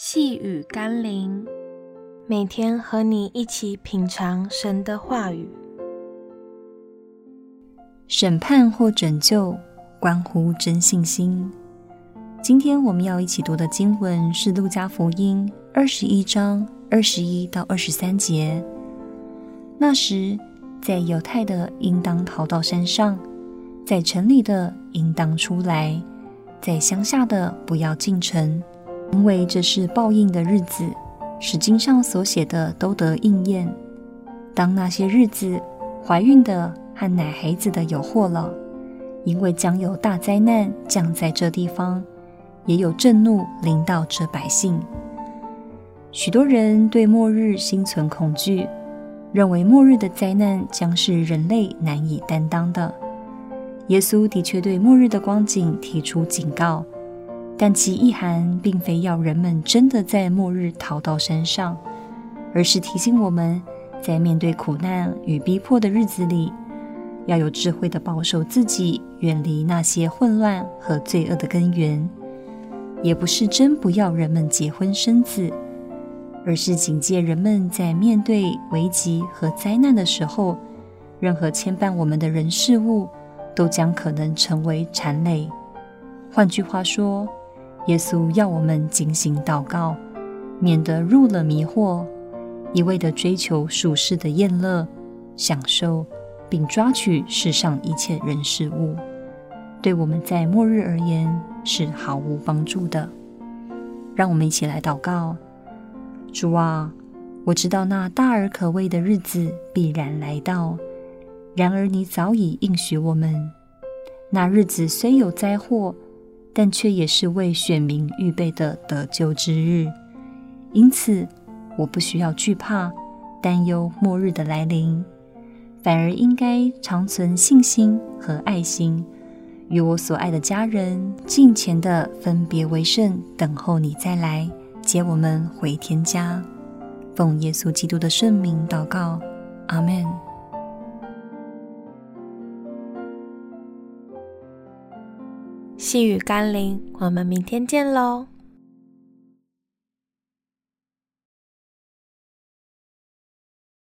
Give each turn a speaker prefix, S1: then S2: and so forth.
S1: 细雨甘霖，每天和你一起品尝神的话语。
S2: 审判或拯救，关乎真信心。今天我们要一起读的经文是《路加福音》二十一章二十一到二十三节。那时，在犹太的应当逃到山上，在城里的应当出来，在乡下的不要进城。因为这是报应的日子，使经上所写的都得应验。当那些日子，怀孕的和奶孩子的有祸了，因为将有大灾难降在这地方，也有震怒临到这百姓。许多人对末日心存恐惧，认为末日的灾难将是人类难以担当的。耶稣的确对末日的光景提出警告。但其意涵并非要人们真的在末日逃到山上，而是提醒我们在面对苦难与逼迫的日子里，要有智慧的保守自己，远离那些混乱和罪恶的根源。也不是真不要人们结婚生子，而是警戒人们在面对危急和灾难的时候，任何牵绊我们的人事物，都将可能成为缠累。换句话说，耶稣要我们警醒祷告，免得入了迷惑，一味地追求属世的宴乐、享受，并抓取世上一切人事物，对我们在末日而言是毫无帮助的。让我们一起来祷告：主啊，我知道那大而可畏的日子必然来到，然而你早已应许我们，那日子虽有灾祸。但却也是为选民预备的得救之日，因此我不需要惧怕、担忧末日的来临，反而应该长存信心和爱心，与我所爱的家人敬前地分别为圣，等候你再来接我们回天家。奉耶稣基督的圣名祷告，阿门。
S1: 细雨甘霖，我们明天见喽。